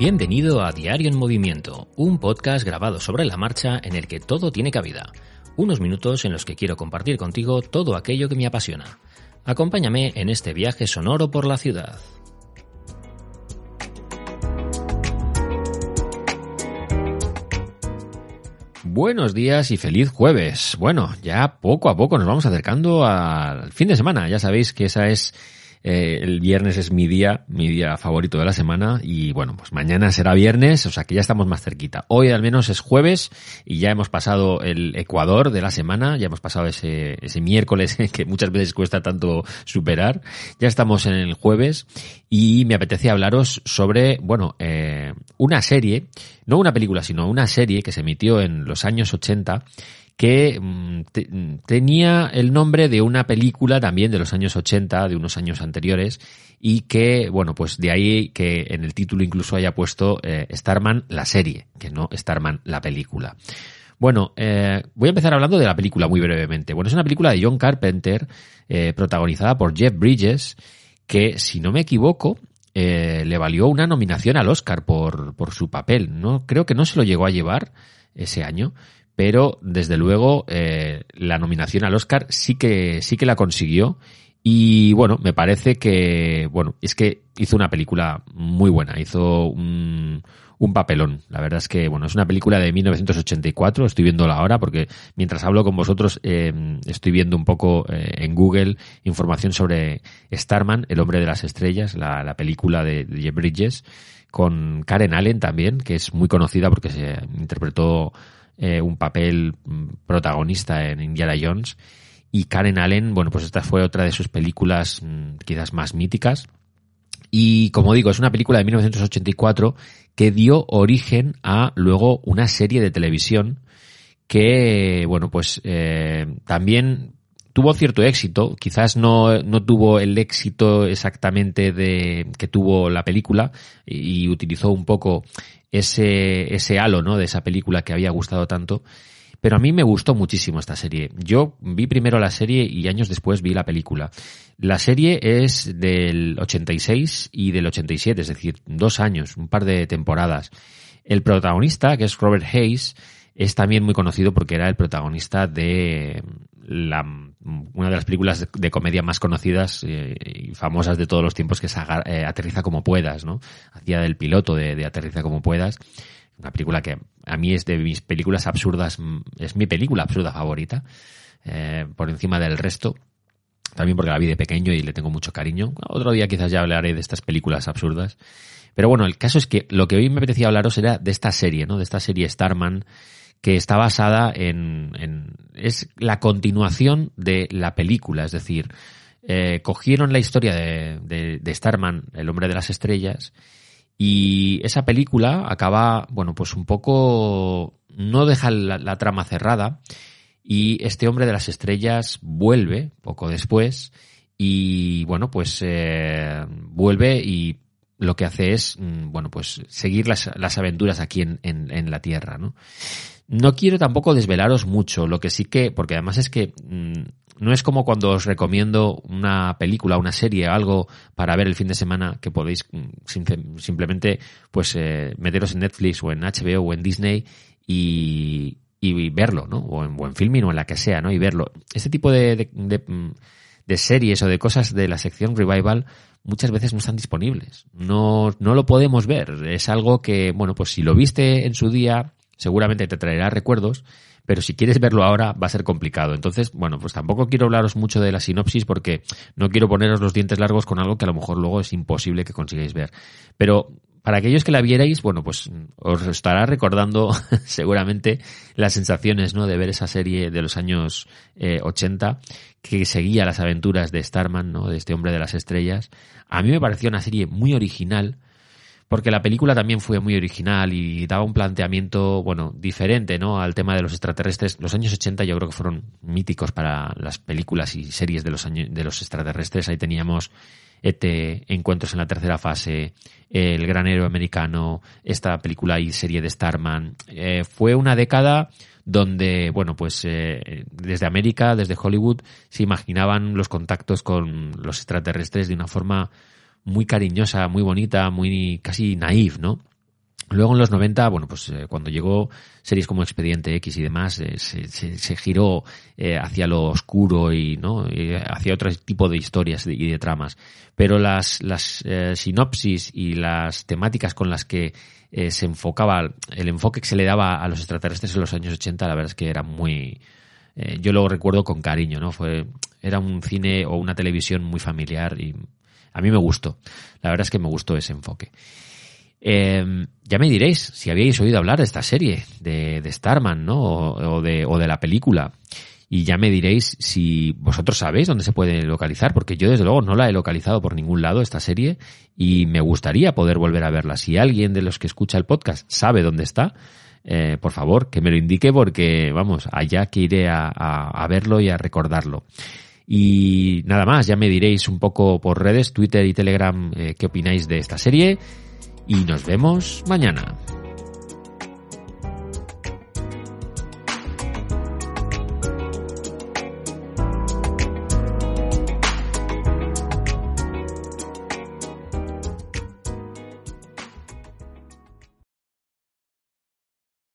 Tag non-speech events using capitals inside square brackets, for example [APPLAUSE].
Bienvenido a Diario en Movimiento, un podcast grabado sobre la marcha en el que todo tiene cabida. Unos minutos en los que quiero compartir contigo todo aquello que me apasiona. Acompáñame en este viaje sonoro por la ciudad. Buenos días y feliz jueves. Bueno, ya poco a poco nos vamos acercando al fin de semana. Ya sabéis que esa es eh, el viernes es mi día, mi día favorito de la semana y bueno, pues mañana será viernes, o sea que ya estamos más cerquita. Hoy al menos es jueves y ya hemos pasado el Ecuador de la semana, ya hemos pasado ese, ese miércoles [LAUGHS] que muchas veces cuesta tanto superar. Ya estamos en el jueves y me apetecía hablaros sobre, bueno, eh, una serie, no una película, sino una serie que se emitió en los años 80 que mm, mm, tenía el nombre de una película también de los años 80, de unos años anteriores, y que, bueno, pues de ahí que en el título incluso haya puesto eh, Starman la serie, que no Starman la película. Bueno, eh, voy a empezar hablando de la película muy brevemente. Bueno, es una película de John Carpenter, eh, protagonizada por Jeff Bridges, que, si no me equivoco, le valió una nominación al Oscar por, por su papel. No, creo que no se lo llegó a llevar ese año, pero desde luego eh, la nominación al Oscar sí que sí que la consiguió. Y bueno me parece que bueno es que hizo una película muy buena hizo un, un papelón. La verdad es que bueno es una película de 1984 estoy viéndola ahora porque mientras hablo con vosotros eh, estoy viendo un poco eh, en Google información sobre Starman el hombre de las estrellas la, la película de, de Jeff Bridges con Karen Allen también que es muy conocida porque se interpretó eh, un papel mm, protagonista en Indiana Jones. Y Karen Allen, bueno, pues esta fue otra de sus películas mm, quizás más míticas. Y como digo, es una película de 1984 que dio origen a luego una serie de televisión que, bueno, pues eh, también tuvo cierto éxito, quizás no, no tuvo el éxito exactamente de que tuvo la película y, utilizó un poco ese, ese halo, ¿no? De esa película que había gustado tanto. Pero a mí me gustó muchísimo esta serie. Yo vi primero la serie y años después vi la película. La serie es del 86 y del 87, es decir, dos años, un par de temporadas. El protagonista, que es Robert Hayes, es también muy conocido porque era el protagonista de la, una de las películas de, comedia más conocidas eh, y famosas de todos los tiempos, que es eh, Aterriza como puedas, ¿no? Hacía del piloto de, Aterriza como puedas. Una película que a mí es de mis películas absurdas, es mi película absurda favorita, eh, por encima del resto. También porque la vi de pequeño y le tengo mucho cariño. Otro día quizás ya hablaré de estas películas absurdas. Pero bueno, el caso es que lo que hoy me apetecía hablaros era de esta serie, ¿no? De esta serie Starman, que está basada en, en, es la continuación de la película, es decir, eh, cogieron la historia de, de, Starman, el hombre de las estrellas, y esa película acaba, bueno, pues un poco, no deja la, trama cerrada, y este hombre de las estrellas vuelve poco después, y bueno, pues eh, vuelve y lo que hace es, mm, bueno, pues seguir las, las aventuras aquí en, en, en la Tierra, ¿no? No quiero tampoco desvelaros mucho, lo que sí que, porque además es que mm, no es como cuando os recomiendo una película, una serie, algo para ver el fin de semana que podéis mm, simplemente pues eh, meteros en Netflix o en HBO o en Disney y, y verlo, ¿no? O en buen filming o en la que sea, ¿no? Y verlo. Este tipo de, de, de, de series o de cosas de la sección revival muchas veces no están disponibles. No, no lo podemos ver. Es algo que, bueno, pues si lo viste en su día, seguramente te traerá recuerdos, pero si quieres verlo ahora va a ser complicado. Entonces, bueno, pues tampoco quiero hablaros mucho de la sinopsis porque no quiero poneros los dientes largos con algo que a lo mejor luego es imposible que consigáis ver. Pero para aquellos que la vierais, bueno, pues os estará recordando [LAUGHS] seguramente las sensaciones, ¿no? De ver esa serie de los años 80 eh, que seguía las aventuras de Starman, ¿no? De este hombre de las estrellas. A mí me pareció una serie muy original, porque la película también fue muy original y daba un planteamiento, bueno, diferente, ¿no? Al tema de los extraterrestres. Los años 80 yo creo que fueron míticos para las películas y series de los de los extraterrestres. Ahí teníamos ET, Encuentros en la tercera fase, El gran héroe americano, esta película y serie de Starman. Eh, fue una década donde, bueno, pues eh, desde América, desde Hollywood, se imaginaban los contactos con los extraterrestres de una forma muy cariñosa, muy bonita, muy casi naif, ¿no? Luego en los 90, bueno, pues eh, cuando llegó series como Expediente X y demás, eh, se, se, giró eh, hacia lo oscuro y, ¿no? hacia otro tipo de historias y de tramas. Pero las, las sinopsis y las temáticas con las que se enfocaba, el enfoque que se le daba a los extraterrestres en los años 80, la verdad es que era muy, yo lo recuerdo con cariño, ¿no? Fue, era un cine o una televisión muy familiar y a mí me gustó. La verdad es que me gustó ese enfoque. Eh, ya me diréis si habíais oído hablar de esta serie, de, de Starman, ¿no? O, de, la película. Y ya me diréis si vosotros sabéis dónde se puede localizar, porque yo desde luego no la he localizado por ningún lado esta serie y me gustaría poder volver a verla. Si alguien de los que escucha el podcast sabe dónde está, eh, por favor, que me lo indique porque, vamos, allá que iré a, a, verlo y a recordarlo. Y nada más, ya me diréis un poco por redes, Twitter y Telegram, eh, qué opináis de esta serie y nos vemos mañana.